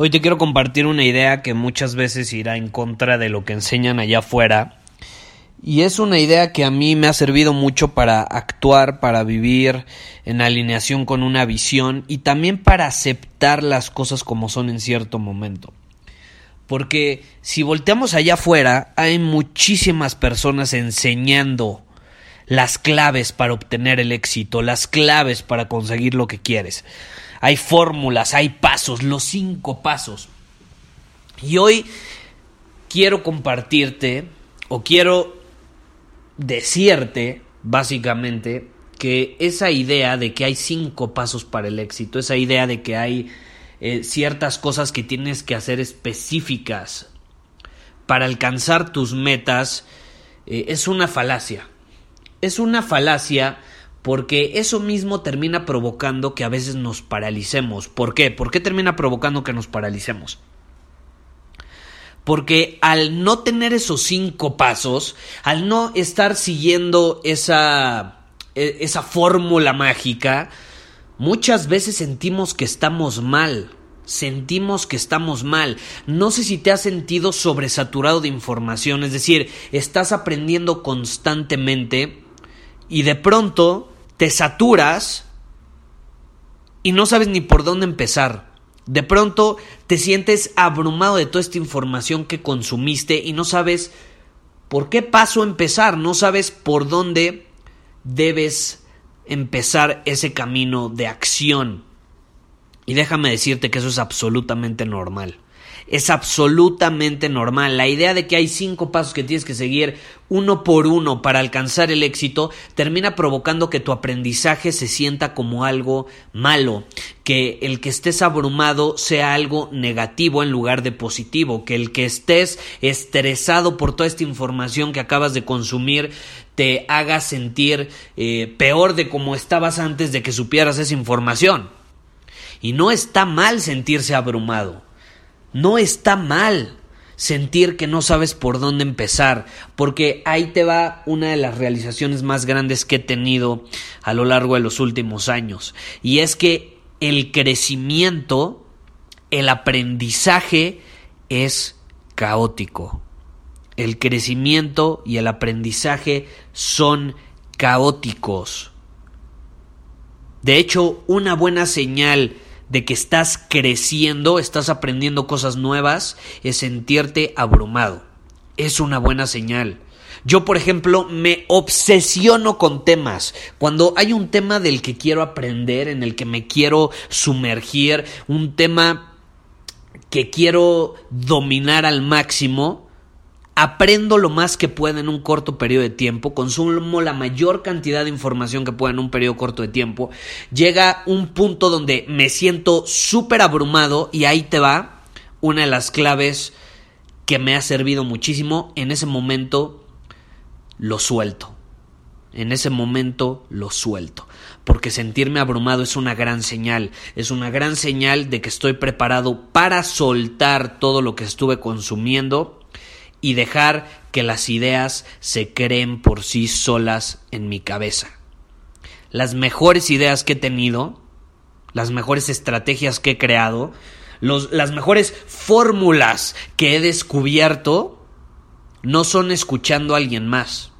Hoy te quiero compartir una idea que muchas veces irá en contra de lo que enseñan allá afuera. Y es una idea que a mí me ha servido mucho para actuar, para vivir en alineación con una visión y también para aceptar las cosas como son en cierto momento. Porque si volteamos allá afuera, hay muchísimas personas enseñando las claves para obtener el éxito, las claves para conseguir lo que quieres hay fórmulas, hay pasos, los cinco pasos. Y hoy quiero compartirte o quiero decirte básicamente que esa idea de que hay cinco pasos para el éxito, esa idea de que hay eh, ciertas cosas que tienes que hacer específicas para alcanzar tus metas, eh, es una falacia. Es una falacia porque eso mismo termina provocando que a veces nos paralicemos. ¿Por qué? ¿Por qué termina provocando que nos paralicemos? Porque al no tener esos cinco pasos, al no estar siguiendo esa, e, esa fórmula mágica, muchas veces sentimos que estamos mal. Sentimos que estamos mal. No sé si te has sentido sobresaturado de información, es decir, estás aprendiendo constantemente y de pronto te saturas y no sabes ni por dónde empezar. De pronto te sientes abrumado de toda esta información que consumiste y no sabes por qué paso empezar, no sabes por dónde debes empezar ese camino de acción. Y déjame decirte que eso es absolutamente normal es absolutamente normal. La idea de que hay cinco pasos que tienes que seguir uno por uno para alcanzar el éxito termina provocando que tu aprendizaje se sienta como algo malo, que el que estés abrumado sea algo negativo en lugar de positivo, que el que estés estresado por toda esta información que acabas de consumir te haga sentir eh, peor de como estabas antes de que supieras esa información. Y no está mal sentirse abrumado. No está mal sentir que no sabes por dónde empezar, porque ahí te va una de las realizaciones más grandes que he tenido a lo largo de los últimos años, y es que el crecimiento, el aprendizaje es caótico. El crecimiento y el aprendizaje son caóticos. De hecho, una buena señal de que estás creciendo, estás aprendiendo cosas nuevas, es sentirte abrumado. Es una buena señal. Yo, por ejemplo, me obsesiono con temas. Cuando hay un tema del que quiero aprender, en el que me quiero sumergir, un tema que quiero dominar al máximo, aprendo lo más que pueda en un corto periodo de tiempo, consumo la mayor cantidad de información que pueda en un periodo corto de tiempo, llega un punto donde me siento súper abrumado y ahí te va una de las claves que me ha servido muchísimo, en ese momento lo suelto. En ese momento lo suelto, porque sentirme abrumado es una gran señal, es una gran señal de que estoy preparado para soltar todo lo que estuve consumiendo y dejar que las ideas se creen por sí solas en mi cabeza. Las mejores ideas que he tenido, las mejores estrategias que he creado, las mejores fórmulas que he descubierto, no son escuchando a alguien más,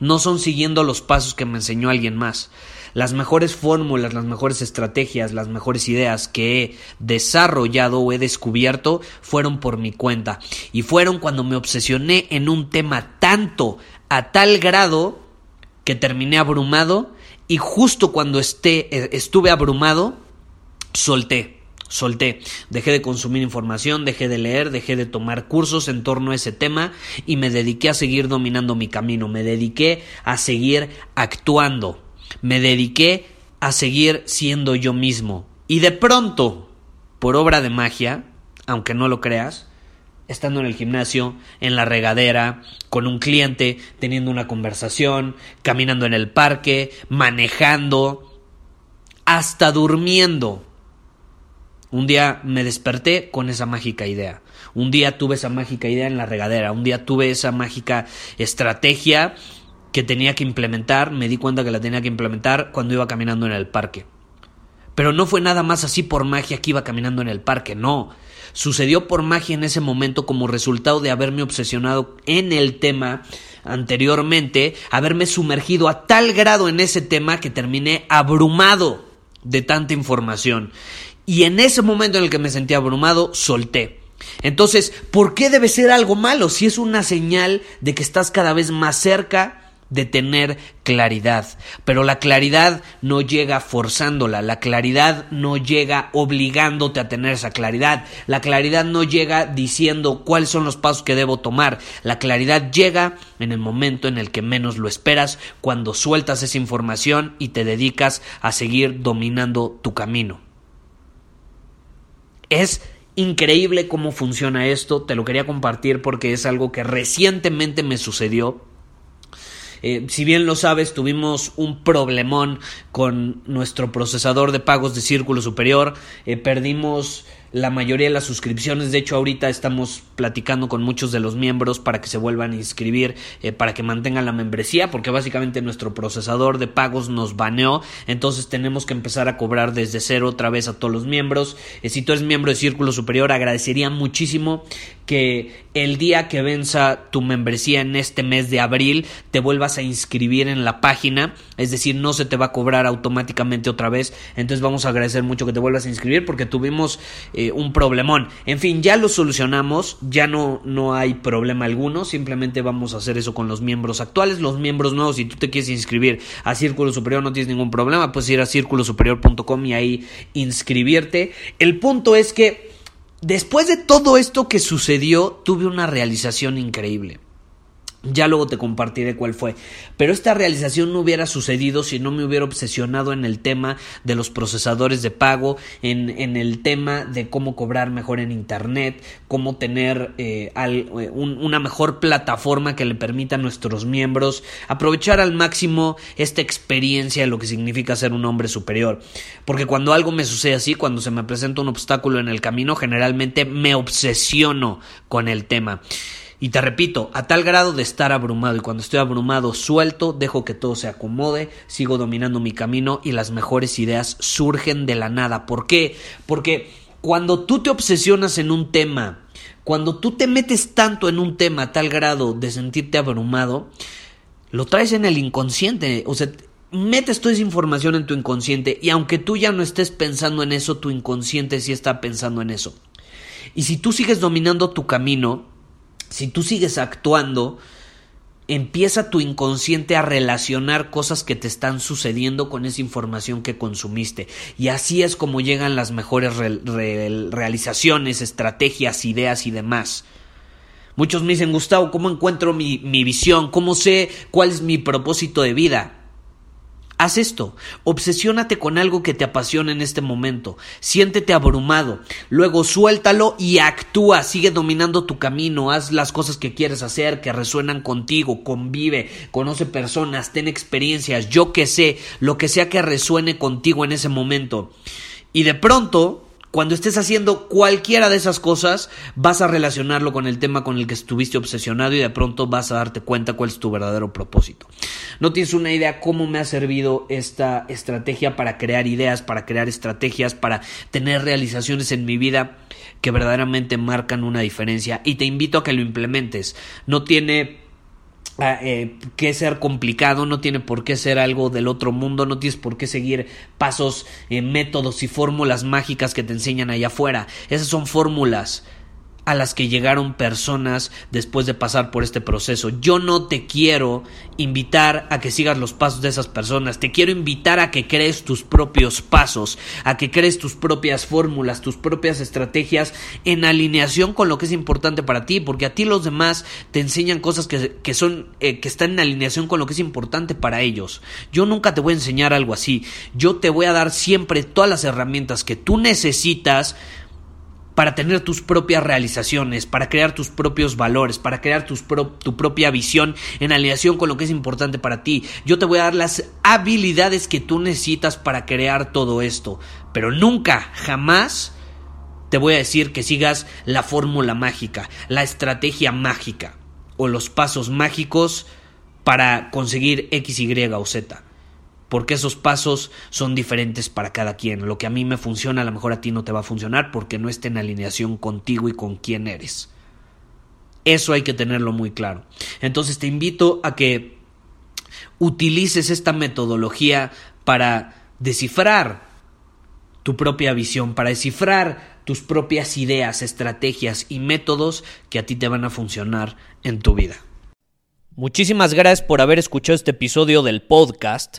no son siguiendo los pasos que me enseñó alguien más. Las mejores fórmulas, las mejores estrategias, las mejores ideas que he desarrollado o he descubierto fueron por mi cuenta. Y fueron cuando me obsesioné en un tema tanto, a tal grado, que terminé abrumado y justo cuando esté, eh, estuve abrumado, solté solté, dejé de consumir información, dejé de leer, dejé de tomar cursos en torno a ese tema y me dediqué a seguir dominando mi camino, me dediqué a seguir actuando, me dediqué a seguir siendo yo mismo. Y de pronto, por obra de magia, aunque no lo creas, estando en el gimnasio, en la regadera, con un cliente, teniendo una conversación, caminando en el parque, manejando, hasta durmiendo, un día me desperté con esa mágica idea. Un día tuve esa mágica idea en la regadera. Un día tuve esa mágica estrategia que tenía que implementar. Me di cuenta que la tenía que implementar cuando iba caminando en el parque. Pero no fue nada más así por magia que iba caminando en el parque, no. Sucedió por magia en ese momento como resultado de haberme obsesionado en el tema anteriormente, haberme sumergido a tal grado en ese tema que terminé abrumado de tanta información. Y en ese momento en el que me sentí abrumado, solté. Entonces, ¿por qué debe ser algo malo si es una señal de que estás cada vez más cerca de tener claridad. Pero la claridad no llega forzándola, la claridad no llega obligándote a tener esa claridad, la claridad no llega diciendo cuáles son los pasos que debo tomar, la claridad llega en el momento en el que menos lo esperas, cuando sueltas esa información y te dedicas a seguir dominando tu camino. Es increíble cómo funciona esto, te lo quería compartir porque es algo que recientemente me sucedió. Eh, si bien lo sabes, tuvimos un problemón con nuestro procesador de pagos de círculo superior, eh, perdimos la mayoría de las suscripciones. De hecho, ahorita estamos platicando con muchos de los miembros para que se vuelvan a inscribir, eh, para que mantengan la membresía, porque básicamente nuestro procesador de pagos nos baneó. Entonces tenemos que empezar a cobrar desde cero otra vez a todos los miembros. Si tú eres miembro de Círculo Superior, agradecería muchísimo que el día que venza tu membresía en este mes de abril te vuelvas a inscribir en la página, es decir, no se te va a cobrar automáticamente otra vez, entonces vamos a agradecer mucho que te vuelvas a inscribir porque tuvimos eh, un problemón. En fin, ya lo solucionamos, ya no, no hay problema alguno, simplemente vamos a hacer eso con los miembros actuales, los miembros nuevos, si tú te quieres inscribir a Círculo Superior no tienes ningún problema, puedes ir a círculosuperior.com y ahí inscribirte. El punto es que Después de todo esto que sucedió, tuve una realización increíble. Ya luego te compartiré cuál fue. Pero esta realización no hubiera sucedido si no me hubiera obsesionado en el tema de los procesadores de pago, en, en el tema de cómo cobrar mejor en Internet, cómo tener eh, eh, una mejor plataforma que le permita a nuestros miembros aprovechar al máximo esta experiencia de lo que significa ser un hombre superior. Porque cuando algo me sucede así, cuando se me presenta un obstáculo en el camino, generalmente me obsesiono con el tema. Y te repito, a tal grado de estar abrumado y cuando estoy abrumado suelto, dejo que todo se acomode, sigo dominando mi camino y las mejores ideas surgen de la nada. ¿Por qué? Porque cuando tú te obsesionas en un tema, cuando tú te metes tanto en un tema a tal grado de sentirte abrumado, lo traes en el inconsciente, o sea, metes toda esa información en tu inconsciente y aunque tú ya no estés pensando en eso, tu inconsciente sí está pensando en eso. Y si tú sigues dominando tu camino, si tú sigues actuando, empieza tu inconsciente a relacionar cosas que te están sucediendo con esa información que consumiste. Y así es como llegan las mejores realizaciones, estrategias, ideas y demás. Muchos me dicen, Gustavo, ¿cómo encuentro mi, mi visión? ¿Cómo sé cuál es mi propósito de vida? Haz esto, obsesiónate con algo que te apasiona en este momento, siéntete abrumado, luego suéltalo y actúa, sigue dominando tu camino, haz las cosas que quieres hacer, que resuenan contigo, convive, conoce personas, ten experiencias, yo que sé, lo que sea que resuene contigo en ese momento. Y de pronto cuando estés haciendo cualquiera de esas cosas, vas a relacionarlo con el tema con el que estuviste obsesionado y de pronto vas a darte cuenta cuál es tu verdadero propósito. No tienes una idea cómo me ha servido esta estrategia para crear ideas, para crear estrategias, para tener realizaciones en mi vida que verdaderamente marcan una diferencia y te invito a que lo implementes. No tiene eh, que ser complicado, no tiene por qué ser algo del otro mundo, no tienes por qué seguir pasos, eh, métodos y fórmulas mágicas que te enseñan allá afuera. Esas son fórmulas a las que llegaron personas después de pasar por este proceso. Yo no te quiero invitar a que sigas los pasos de esas personas, te quiero invitar a que crees tus propios pasos, a que crees tus propias fórmulas, tus propias estrategias en alineación con lo que es importante para ti, porque a ti los demás te enseñan cosas que, son, eh, que están en alineación con lo que es importante para ellos. Yo nunca te voy a enseñar algo así, yo te voy a dar siempre todas las herramientas que tú necesitas para tener tus propias realizaciones, para crear tus propios valores, para crear tu propia visión en alineación con lo que es importante para ti. Yo te voy a dar las habilidades que tú necesitas para crear todo esto, pero nunca, jamás te voy a decir que sigas la fórmula mágica, la estrategia mágica o los pasos mágicos para conseguir X, Y o Z porque esos pasos son diferentes para cada quien. Lo que a mí me funciona, a lo mejor a ti no te va a funcionar porque no está en alineación contigo y con quién eres. Eso hay que tenerlo muy claro. Entonces te invito a que utilices esta metodología para descifrar tu propia visión, para descifrar tus propias ideas, estrategias y métodos que a ti te van a funcionar en tu vida. Muchísimas gracias por haber escuchado este episodio del podcast.